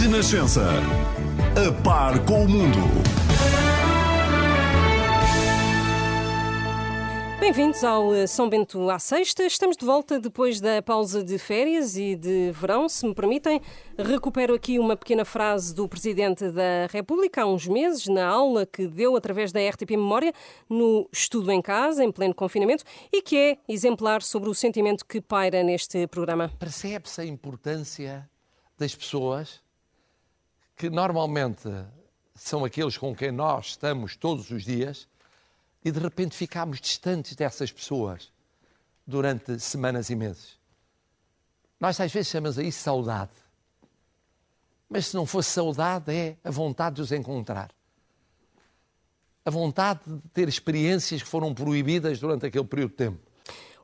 Renascença. A par com o mundo. Bem-vindos ao eh, São Bento à Sexta. Estamos de volta depois da pausa de férias e de verão. Se me permitem, recupero aqui uma pequena frase do Presidente da República há uns meses, na aula que deu através da RTP Memória, no Estudo em Casa, em pleno confinamento, e que é exemplar sobre o sentimento que paira neste programa. Percebe-se a importância das pessoas que normalmente são aqueles com quem nós estamos todos os dias e de repente ficámos distantes dessas pessoas durante semanas e meses. Nós às vezes chamamos a isso saudade. Mas se não fosse saudade, é a vontade de os encontrar. A vontade de ter experiências que foram proibidas durante aquele período de tempo.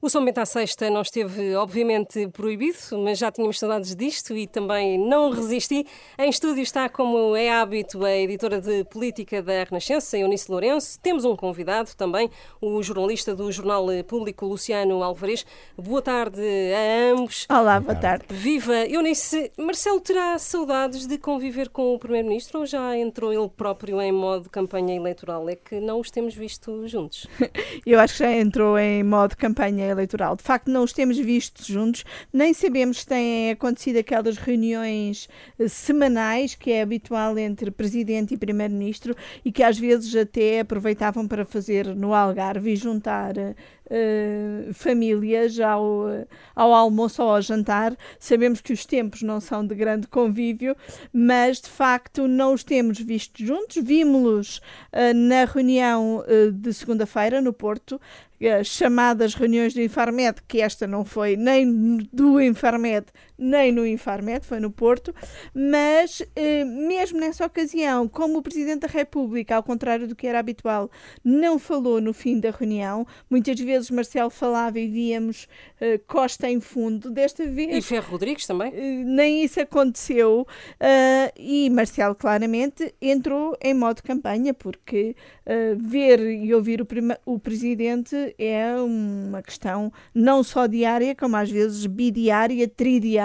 O São Bento à Sexta não esteve, obviamente, proibido, mas já tínhamos saudades disto e também não resisti. Em estúdio está, como é hábito, a editora de política da Renascença, Eunice Lourenço. Temos um convidado também, o jornalista do Jornal Público, Luciano Alvarez. Boa tarde a ambos. Olá, boa tarde. Viva! Eunice, Marcelo terá saudades de conviver com o Primeiro-Ministro ou já entrou ele próprio em modo campanha eleitoral? É que não os temos visto juntos. Eu acho que já entrou em modo campanha eleitoral. De facto, não os temos visto juntos, nem sabemos se têm acontecido aquelas reuniões eh, semanais que é habitual entre Presidente e Primeiro-Ministro e que às vezes até aproveitavam para fazer no Algarve e juntar Uh, famílias ao, ao almoço ou ao jantar. Sabemos que os tempos não são de grande convívio, mas de facto não os temos visto juntos. Vimos-los uh, na reunião uh, de segunda-feira no Porto, chamadas reuniões do Infarmed, que esta não foi nem do Infarmed, nem no Infarmed, foi no Porto, mas eh, mesmo nessa ocasião, como o Presidente da República, ao contrário do que era habitual, não falou no fim da reunião, muitas vezes Marcelo falava e víamos eh, Costa em fundo, desta vez... E Ferro Rodrigues também? Eh, nem isso aconteceu, e Marcelo claramente entrou em modo campanha, porque ver e ouvir o, o Presidente é uma questão não só diária, como às vezes bidiária, tridiária.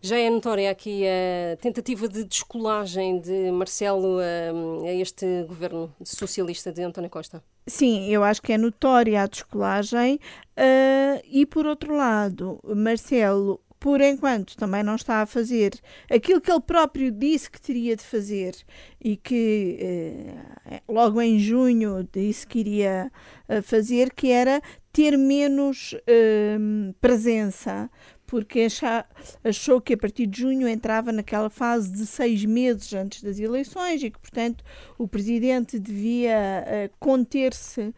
Já é notória aqui a tentativa de descolagem de Marcelo a, a este governo socialista de António Costa? Sim, eu acho que é notória a descolagem. Uh, e, por outro lado, Marcelo por enquanto também não está a fazer aquilo que ele próprio disse que teria de fazer e que eh, logo em junho disse que iria eh, fazer, que era ter menos eh, presença porque achou, achou que a partir de junho entrava naquela fase de seis meses antes das eleições e que, portanto, o presidente devia uh, conter-se uh,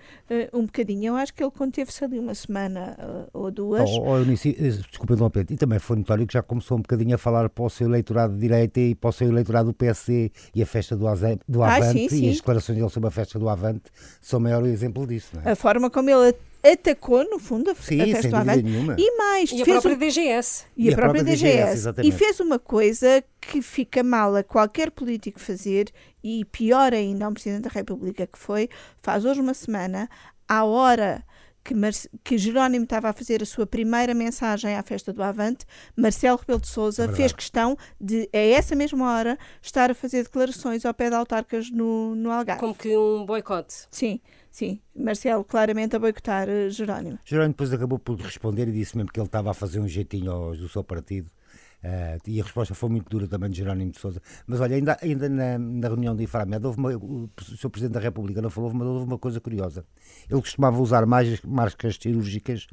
um bocadinho. Eu acho que ele conteve-se ali uma semana uh, ou duas. Oh, oh, Eunice, desculpa e também foi notório que já começou um bocadinho a falar para o seu eleitorado de direita e para o seu eleitorado do PSD e a festa do, Aze, do Avante ah, sim, sim. e as declarações dele sobre a festa do Avante são o maior exemplo disso. É? A forma como ele atacou, no fundo, a, Sim, a festa do Avante. Nenhuma. E mais, e a própria um... DGS. E, e a, própria, própria DGS. DGS e fez uma coisa que fica mal a qualquer político fazer, e pior ainda a um Presidente da República que foi, faz hoje uma semana, à hora que, Mar que Jerónimo estava a fazer a sua primeira mensagem à festa do Avante, Marcelo Rebelo de Sousa é fez questão de, a essa mesma hora, estar a fazer declarações ao pé de autarcas no, no Algarve. Como que um boicote. Sim. Sim, Marcelo claramente a boicotar uh, Jerónimo. Jerónimo depois acabou por responder e disse mesmo que ele estava a fazer um jeitinho do seu partido. Uh, e a resposta foi muito dura também de Jerónimo de Sousa. Mas olha, ainda, ainda na, na reunião de Inframed, houve uma, o, Sr. Presidente da República não falou, mas houve uma coisa curiosa. Ele costumava usar máscaras cirúrgicas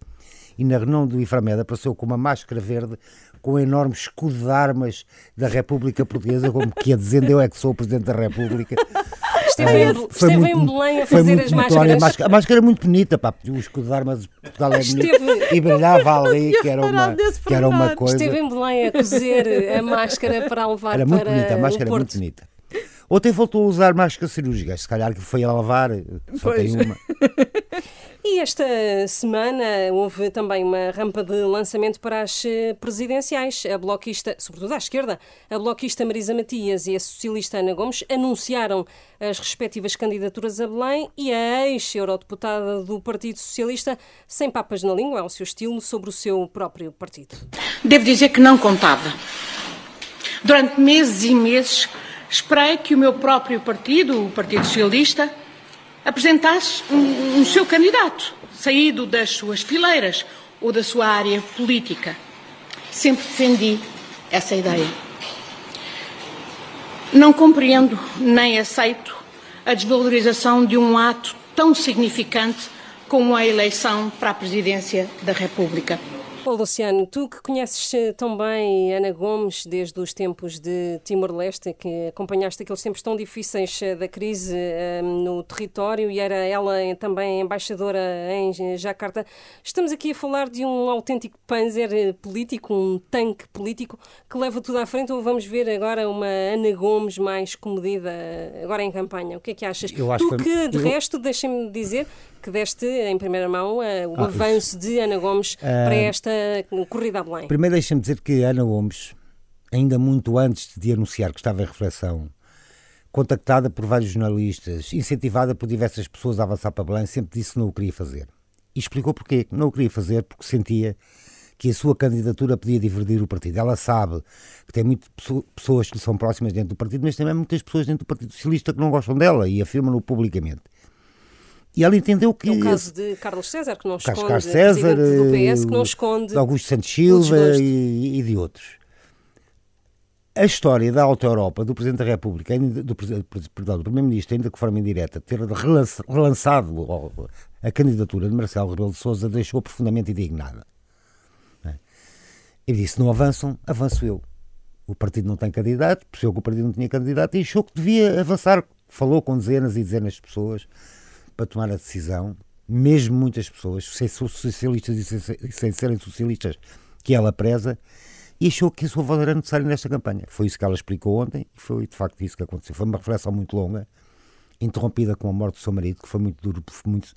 e na reunião do Inframed apareceu com uma máscara verde com um enorme escudo de armas da República Portuguesa, como que ia dizendo eu é que sou o Presidente da República. Esteve, em, esteve muito, em Belém a fazer as máscaras. A máscara, a máscara é muito bonita, pá, o escudo de armas de Portugal é bonito esteve, e brilhava ali, que era, uma, que era uma coisa. Esteve em Belém a cozer a máscara para levar era muito para bonita, a máscara é muito bonita. Ontem voltou a usar máscara cirúrgica, se calhar que foi a lavar, só pois. tem uma. E esta semana houve também uma rampa de lançamento para as eh, presidenciais. A bloquista, sobretudo à esquerda, a bloquista Marisa Matias e a socialista Ana Gomes anunciaram as respectivas candidaturas a Belém e a ex-eurodeputada do Partido Socialista, sem papas na língua, ao seu estilo, sobre o seu próprio partido. Devo dizer que não contava. Durante meses e meses, esperei que o meu próprio partido, o Partido Socialista, apresentasse um, um seu candidato, saído das suas fileiras ou da sua área política. Sempre defendi essa ideia. Não compreendo nem aceito a desvalorização de um ato tão significante como a eleição para a presidência da República. Bom, Luciano, tu que conheces eh, tão bem Ana Gomes desde os tempos de Timor-Leste, que acompanhaste aqueles tempos tão difíceis eh, da crise um, eh, no território e era ela também embaixadora em Jacarta, estamos aqui a falar de um autêntico panzer político, um tanque político que leva tudo à frente ou vamos ver agora uma Ana Gomes mais comedida agora em campanha? O que é que achas? Eu acho tu que, de eu... resto, deixem-me dizer, que deste em primeira mão uh, o ah, avanço isso. de Ana Gomes uh, para esta corrida a Belém. Primeiro deixa-me dizer que Ana Gomes, ainda muito antes de anunciar que estava em reflexão, contactada por vários jornalistas, incentivada por diversas pessoas a avançar para Belém, sempre disse que não o queria fazer. E explicou porquê. Não o queria fazer porque sentia que a sua candidatura podia dividir o partido. Ela sabe que tem muitas pessoas que são próximas dentro do partido, mas também muitas pessoas dentro do Partido Socialista que não gostam dela e afirmam-no publicamente. E ela entendeu que. No caso de Carlos César, que não esconde. Carlos César, do PS, que não esconde. De Augusto Santos Silva e, e, de outros. A história da Alta Europa, do Presidente da República, do, perdão, do Primeiro-Ministro, ainda de forma indireta, ter relançado a candidatura de Marcelo Rebelo de Souza, deixou profundamente indignada. É? Ele disse: não avançam, avanço eu. O partido não tem candidato, percebeu que o partido não tinha candidato e achou que devia avançar. Falou com dezenas e dezenas de pessoas para tomar a decisão, mesmo muitas pessoas, sem socialistas e sem, serem socialistas, que ela preza, e achou que a sua voz era necessária nesta campanha. Foi isso que ela explicou ontem e foi de facto isso que aconteceu. Foi uma reflexão muito longa, interrompida com a morte do seu marido, que foi muito duro, muito.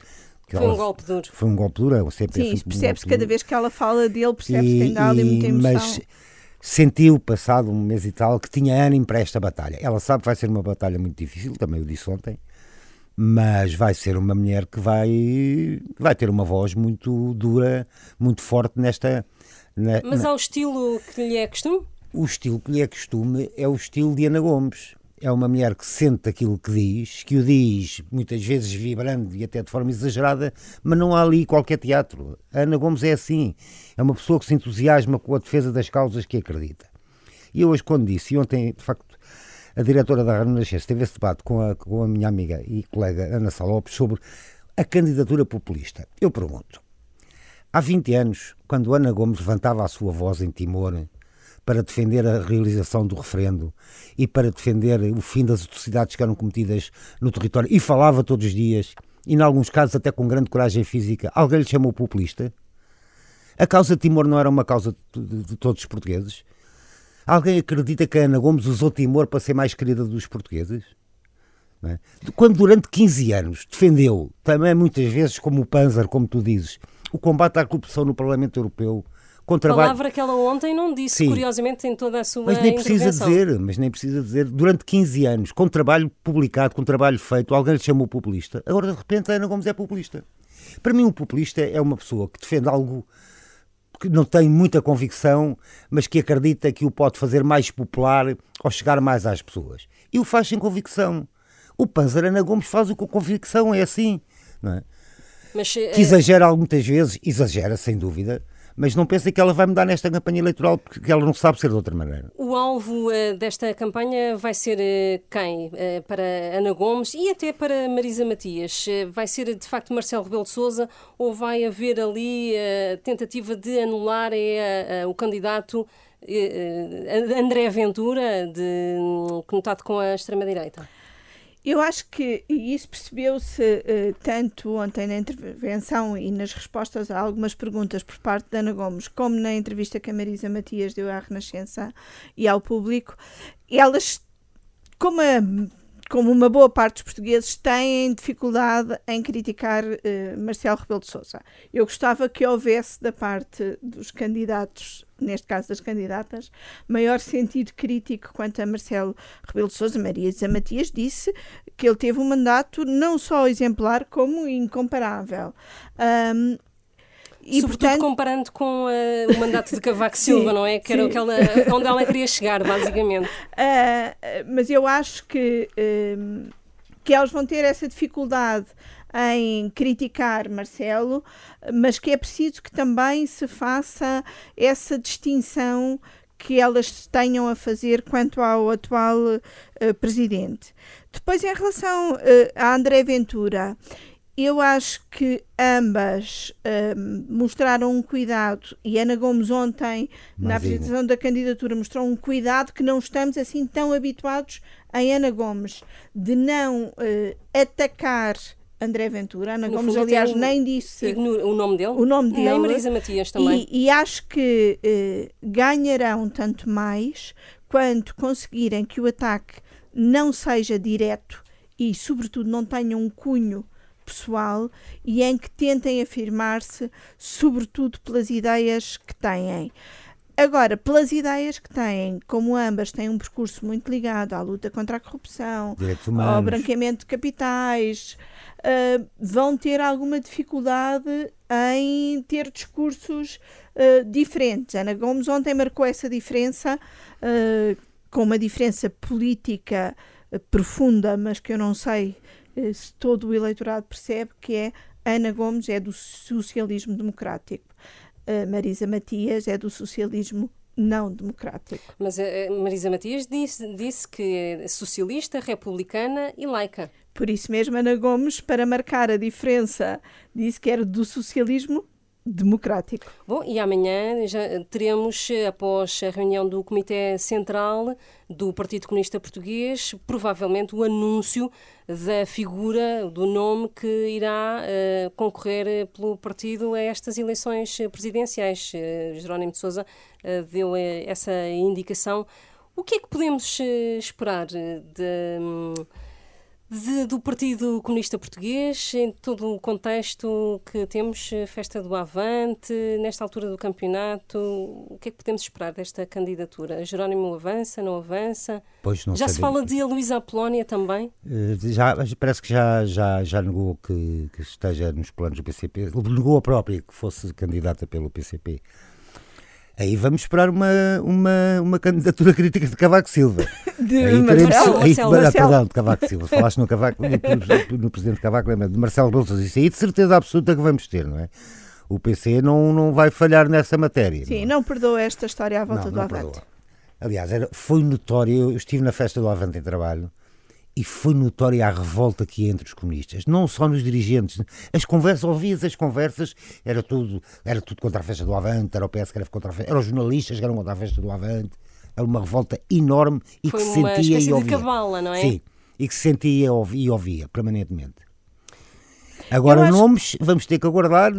Foi ela, um golpe duro. Foi um golpe duro, é sempre Sim, percebe-se um cada vez que ela fala dele, percebe-se que tem ali muita emoção. Mas sentiu, passado um mês e tal, que tinha ânimo para esta batalha. Ela sabe que vai ser uma batalha muito difícil, também o disse ontem, mas vai ser uma mulher que vai, vai ter uma voz muito dura, muito forte nesta. Na, mas na... ao estilo que lhe é costume? O estilo que lhe é costume é o estilo de Ana Gomes. É uma mulher que sente aquilo que diz, que o diz muitas vezes vibrando e até de forma exagerada, mas não há ali qualquer teatro. A Ana Gomes é assim. É uma pessoa que se entusiasma com a defesa das causas que acredita. E eu hoje, quando disse, e ontem, de facto, a diretora da Renascença teve esse debate com a, com a minha amiga e colega Ana Salopes sobre a candidatura populista. Eu pergunto, há 20 anos, quando Ana Gomes levantava a sua voz em Timor para defender a realização do referendo e para defender o fim das atrocidades que eram cometidas no território e falava todos os dias, e em alguns casos até com grande coragem física, alguém lhe chamou populista? A causa de Timor não era uma causa de, de, de todos os portugueses? Alguém acredita que a Ana Gomes usou Timor para ser mais querida dos portugueses? É? Quando durante 15 anos defendeu, também muitas vezes como o Panzer, como tu dizes, o combate à corrupção no Parlamento Europeu, com trabalho... Palavra que ela ontem não disse, Sim. curiosamente, em toda a sua Mas nem precisa dizer, mas nem precisa dizer, durante 15 anos, com trabalho publicado, com trabalho feito, alguém lhe chamou populista. Agora, de repente, a Ana Gomes é populista. Para mim, um populista é uma pessoa que defende algo que não tem muita convicção, mas que acredita que o pode fazer mais popular ou chegar mais às pessoas. E o faz sem convicção. O Panzer Ana Gomes faz o com convicção, é assim. Não é? Mas, que eh, exagera muitas vezes, exagera sem dúvida, mas não pensem que ela vai mudar nesta campanha eleitoral, porque ela não sabe ser de outra maneira. O alvo uh, desta campanha vai ser uh, quem? Uh, para Ana Gomes e até para Marisa Matias? vai ser de facto Marcelo Rebelo de Souza ou vai haver ali a tentativa de anular o candidato André Ventura, de, conotado com a extrema-direita? Eu acho que isso percebeu-se uh, tanto ontem na intervenção e nas respostas a algumas perguntas por parte da Ana Gomes, como na entrevista que a Marisa Matias deu à Renascença e ao público. Elas, como a como uma boa parte dos portugueses, têm dificuldade em criticar uh, Marcelo Rebelo de Sousa. Eu gostava que houvesse da parte dos candidatos, neste caso das candidatas, maior sentido crítico quanto a Marcelo Rebelo de Sousa. Maria Isa Matias disse que ele teve um mandato não só exemplar como incomparável. Um, e Sobretudo portanto... comparando com uh, o mandato de Cavaco Silva, não é? Que era aquela, onde ela queria chegar, basicamente. Uh, mas eu acho que, uh, que elas vão ter essa dificuldade em criticar Marcelo, mas que é preciso que também se faça essa distinção que elas tenham a fazer quanto ao atual uh, presidente. Depois, em relação uh, a André Ventura, eu acho que ambas uh, mostraram um cuidado, e Ana Gomes ontem, Mas na apresentação da candidatura, mostrou um cuidado que não estamos assim tão habituados em Ana Gomes, de não atacar André Ventura. Ana no Gomes, aliás, nem disse o nome dele. O nome dele. Nem Marisa Matias também. E, e acho que eh, ganharão tanto mais quanto conseguirem que o ataque não seja direto e, sobretudo, não tenha um cunho pessoal e em que tentem afirmar-se, sobretudo pelas ideias que têm. Agora, pelas ideias que têm, como ambas têm um percurso muito ligado à luta contra a corrupção, ao branqueamento de capitais, uh, vão ter alguma dificuldade em ter discursos uh, diferentes. Ana Gomes ontem marcou essa diferença, uh, com uma diferença política profunda, mas que eu não sei se todo o eleitorado percebe, que é Ana Gomes é do socialismo democrático. Marisa Matias é do socialismo não democrático. Mas uh, Marisa Matias disse, disse que é socialista, republicana e laica. Por isso mesmo, Ana Gomes, para marcar a diferença, disse que era do socialismo democrático. Bom, e amanhã já teremos, após a reunião do Comitê Central do Partido Comunista Português, provavelmente o anúncio da figura, do nome que irá uh, concorrer pelo partido a estas eleições presidenciais. Uh, Jerónimo de Sousa uh, deu essa indicação. O que é que podemos esperar de. Um, de, do Partido Comunista Português, em todo o contexto que temos, eh, festa do Avante, nesta altura do campeonato, o que é que podemos esperar desta candidatura? Jerónimo avança, não avança? Pois não já se fala de Luísa Apolónia também? Eh, já, parece que já, já, já negou que, que esteja nos planos do PCP, negou a própria que fosse candidata pelo PCP. Aí vamos esperar uma, uma, uma candidatura crítica de Cavaco Silva. De aí teremos, Marcelo, aí, Marcelo. Perdão, de Cavaco Silva. Falaste no, Cavaco, no, no presidente Cavaco, lembra, de Marcelo Rebelo Isso aí de certeza absoluta que vamos ter, não é? O PC não, não vai falhar nessa matéria. Sim, não, não perdoa esta história à volta não, do Avante. Aliás, era, foi notório, eu estive na festa do Avante em trabalho, e foi notória a revolta que entre os comunistas, não só nos dirigentes. As conversas, ouvias as conversas, era tudo, era tudo contra a festa do Avante, era o PS que era contra a festa, eram os jornalistas que eram contra a festa do Avante. Era uma revolta enorme e foi que se sentia e ouvia. Cabala, não é? Sim, e que se sentia e ouvia, e ouvia permanentemente. Agora, acho... nomes, vamos ter que aguardar.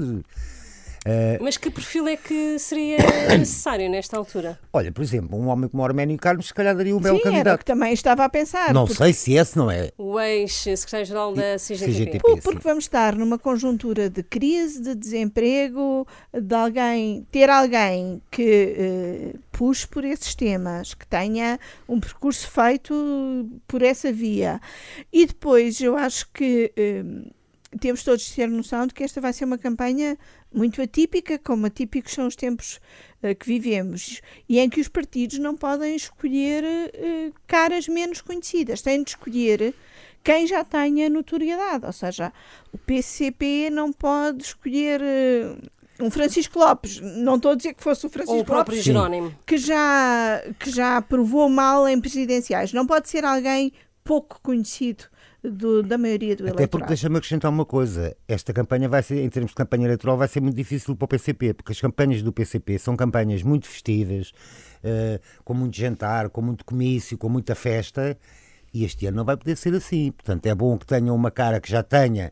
Uh, Mas que perfil é que seria necessário nesta altura? Olha, por exemplo, um homem como Arménio Carlos, se calhar daria um belo candidato. Era o que também estava a pensar. Não porque... sei se esse não é. O ex-secretário-geral da CGTP. CGTP por, porque vamos estar numa conjuntura de crise, de desemprego, de alguém, ter alguém que uh, puxe por esses temas, que tenha um percurso feito por essa via. E depois eu acho que. Uh, temos todos de ter noção de que esta vai ser uma campanha muito atípica, como atípicos são os tempos uh, que vivemos, e em que os partidos não podem escolher uh, caras menos conhecidas, têm de escolher quem já tenha notoriedade, ou seja, o PCP não pode escolher uh, um Francisco Lopes, não estou a dizer que fosse o Francisco Ou o próprio Lopes, Jerónimo, que já, que já provou mal em presidenciais, não pode ser alguém pouco conhecido do, da maioria do Até eleitorado. Até porque deixa-me acrescentar uma coisa, esta campanha vai ser, em termos de campanha eleitoral, vai ser muito difícil para o PCP, porque as campanhas do PCP são campanhas muito festivas, uh, com muito jantar, com muito comício, com muita festa, e este ano não vai poder ser assim. Portanto, é bom que tenham uma cara que já tenha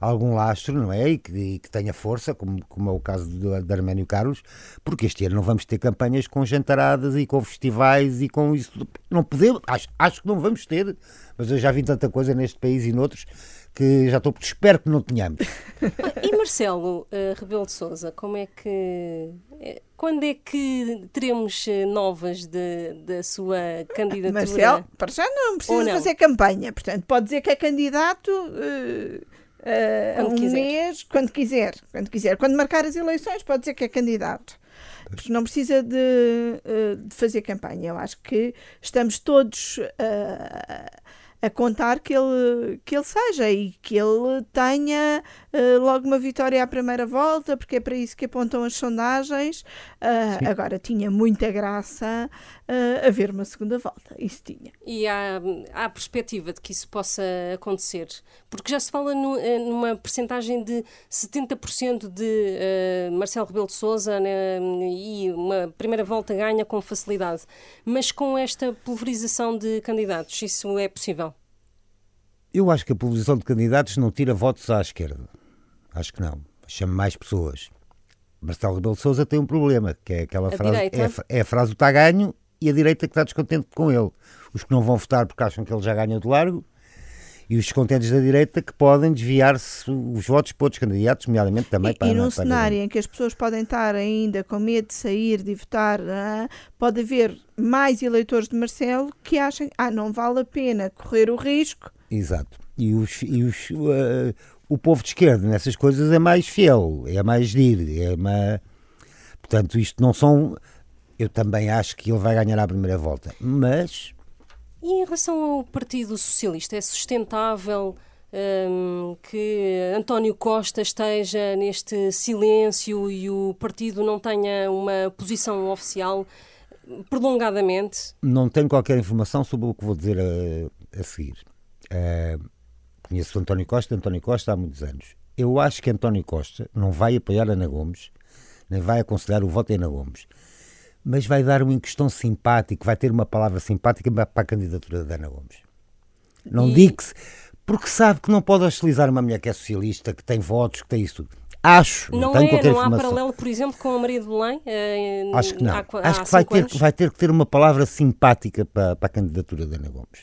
algum lastro, não é? E que, e que tenha força, como, como é o caso de, de Arménio Carlos, porque este ano não vamos ter campanhas com jantaradas e com festivais e com isso. Não podemos, acho, acho que não vamos ter, mas eu já vi tanta coisa neste país e noutros que já estou, espero que não tenhamos. E Marcelo uh, Rebelo de Souza, como é que eh, quando é que teremos eh, novas da sua candidatura? Marcelo, para já não precisa não? fazer campanha, portanto, pode dizer que é candidato uh, uh, um quiser. mês, quando quiser, quando quiser. Quando marcar as eleições, pode dizer que é candidato. Porque não precisa de, uh, de fazer campanha. Eu acho que estamos todos uh, a contar que ele, que ele seja e que ele tenha uh, logo uma vitória à primeira volta, porque é para isso que apontam as sondagens. Uh, agora, tinha muita graça uh, haver uma segunda volta, isso tinha. E há, há a perspectiva de que isso possa acontecer, porque já se fala no, numa percentagem de 70% de Marcelo Rebelo de Sousa né, e uma primeira volta ganha com facilidade. Mas com esta pulverização de candidatos, isso é possível? Eu acho que a pulverização de candidatos não tira votos à esquerda. Acho que não. Chama mais pessoas. Marcelo Rebelo de Sousa tem um problema, que é aquela a frase. É, é, a frase do está ganho e a direita que está descontente com ele. Os que não vão votar porque acham que ele já ganha de largo e os descontentes da direita que podem desviar-se os votos para outros candidatos, nomeadamente também e, para... E num cenário em que as pessoas podem estar ainda com medo de sair, de votar, pode haver mais eleitores de Marcelo que achem, ah, não vale a pena correr o risco Exato. E, os, e os, uh, o povo de esquerda nessas coisas é mais fiel, é mais dir, é mais... Portanto, isto não são... Eu também acho que ele vai ganhar à primeira volta, mas... E em relação ao Partido Socialista, é sustentável um, que António Costa esteja neste silêncio e o partido não tenha uma posição oficial prolongadamente? Não tenho qualquer informação sobre o que vou dizer a, a seguir. Uh, conheço o António Costa, António Costa há muitos anos. Eu acho que António Costa não vai apoiar Ana Gomes, nem vai aconselhar o voto em Ana Gomes, mas vai dar um questão simpático, vai ter uma palavra simpática para a candidatura da Ana Gomes. Não e... que, porque sabe que não pode hostilizar uma mulher que é socialista, que tem votos, que tem isso tudo. Acho, não, não tenho é, qualquer não há paralelo, por exemplo, com a Maria de Belém? Eh, Acho que não. Há, Acho que vai ter, vai ter que ter uma palavra simpática para, para a candidatura da Ana Gomes.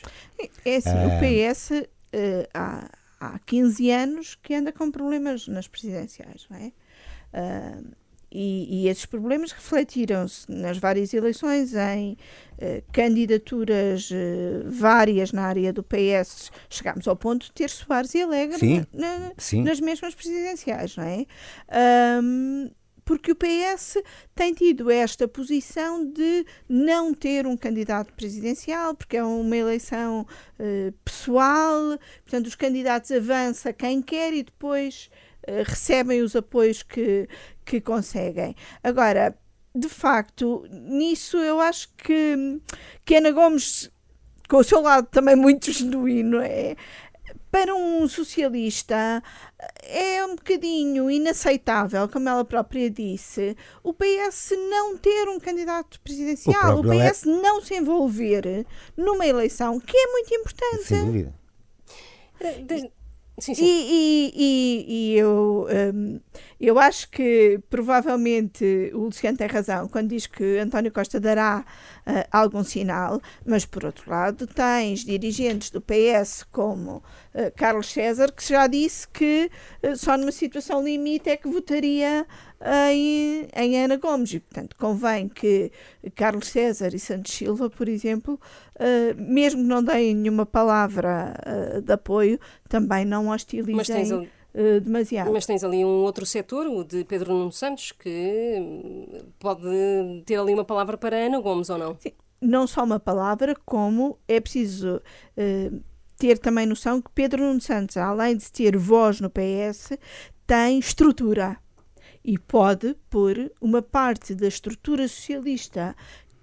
É assim, o PS uh, há, há 15 anos que anda com problemas nas presidenciais, não é? Uh, e, e, esses problemas refletiram-se nas várias eleições em uh, candidaturas uh, várias na área do PS. Chegámos ao ponto de ter Soares e Alegre sim, na, sim. nas mesmas presidenciais, não é? Um, porque o PS tem tido esta posição de não ter um candidato presidencial, porque é uma eleição uh, pessoal, portanto, os candidatos avançam quem quer e depois recebem os apoios que, que conseguem. Agora, de facto, nisso eu acho que, que Ana Gomes, com o seu lado também muito genuíno, é, para um socialista é um bocadinho inaceitável, como ela própria disse, o PS não ter um candidato presidencial, o, o PS é... não se envolver numa eleição que é muito importante. Sem dúvida. Eh, sim, sim. E, e, e, e eu, um, eu acho que provavelmente o Luciano tem razão quando diz que António Costa dará uh, algum sinal, mas por outro lado tens dirigentes do PS como uh, Carlos César que já disse que uh, só numa situação limite é que votaria em, em Ana Gomes e portanto convém que Carlos César e Santos Silva, por exemplo, mesmo que não deem nenhuma palavra de apoio, também não hostilizem uh, demasiado. Mas tens ali um outro setor, o de Pedro Nuno Santos, que hum, pode ter ali uma palavra para Ana Gomes ou não? Sim, não só uma palavra, como é preciso uh, ter também noção que Pedro Nuno Santos, além de ter voz no PS, tem estrutura e pode pôr uma parte da estrutura socialista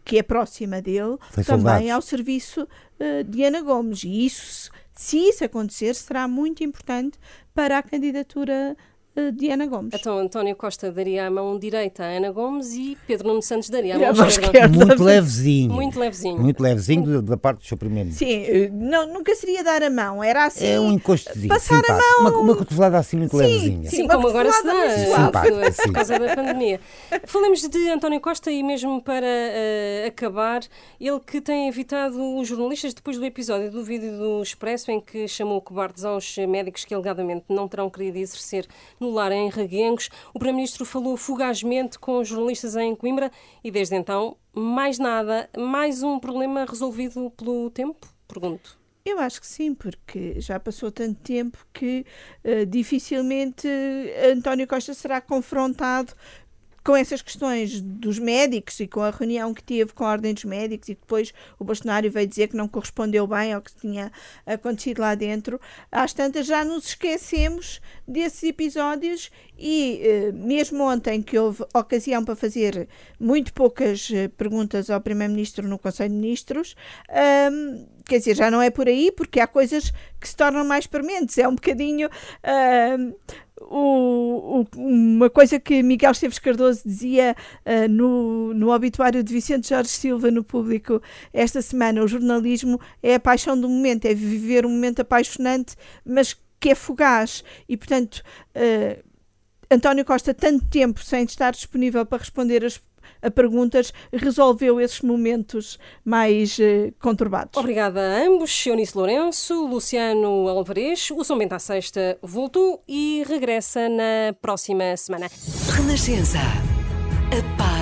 que é próxima dele Tem também soldados. ao serviço uh, de Ana Gomes. E isso, se isso acontecer, será muito importante para a candidatura de Ana Gomes. Então António Costa daria a mão direita a Ana Gomes e Pedro Nuno Santos daria a mão, a esquerda. esquerda. Muito levezinho. Muito levezinho. Muito levezinho da parte do seu primeiro Sim, eh, não, nunca seria dar a mão, era assim. É um encostozinho. Passar simpático. a mão. Uma, uma cotovelada assim muito sim, levezinha. Sim, sim como agora se dá, simpático, por causa da pandemia. Falamos de António Costa e mesmo para uh, acabar, ele que tem evitado os jornalistas depois do episódio do vídeo do Expresso em que chamou cobardes aos médicos que alegadamente não terão querido exercer no lar em Regueiro o Primeiro-Ministro falou fugazmente com jornalistas em Coimbra e desde então mais nada, mais um problema resolvido pelo tempo? Pergunto. Eu acho que sim, porque já passou tanto tempo que uh, dificilmente António Costa será confrontado com essas questões dos médicos e com a reunião que teve com a Ordem dos Médicos e depois o Bolsonaro veio dizer que não correspondeu bem ao que tinha acontecido lá dentro, às tantas já nos esquecemos desses episódios e eh, mesmo ontem que houve ocasião para fazer muito poucas eh, perguntas ao Primeiro-Ministro no Conselho de Ministros, quer dizer, já não é por aí, porque há coisas que se tornam mais permanentes. É um bocadinho. O, o, uma coisa que Miguel Esteves Cardoso dizia uh, no, no obituário de Vicente Jorge Silva no público esta semana: o jornalismo é a paixão do momento, é viver um momento apaixonante, mas que é fugaz. E, portanto, uh, António Costa, tanto tempo sem estar disponível para responder as a perguntas, resolveu esses momentos mais uh, conturbados. Obrigada a ambos, Eunice Lourenço, Luciano Alvarez. O São Bento à Sexta voltou e regressa na próxima semana. Renascença. A paz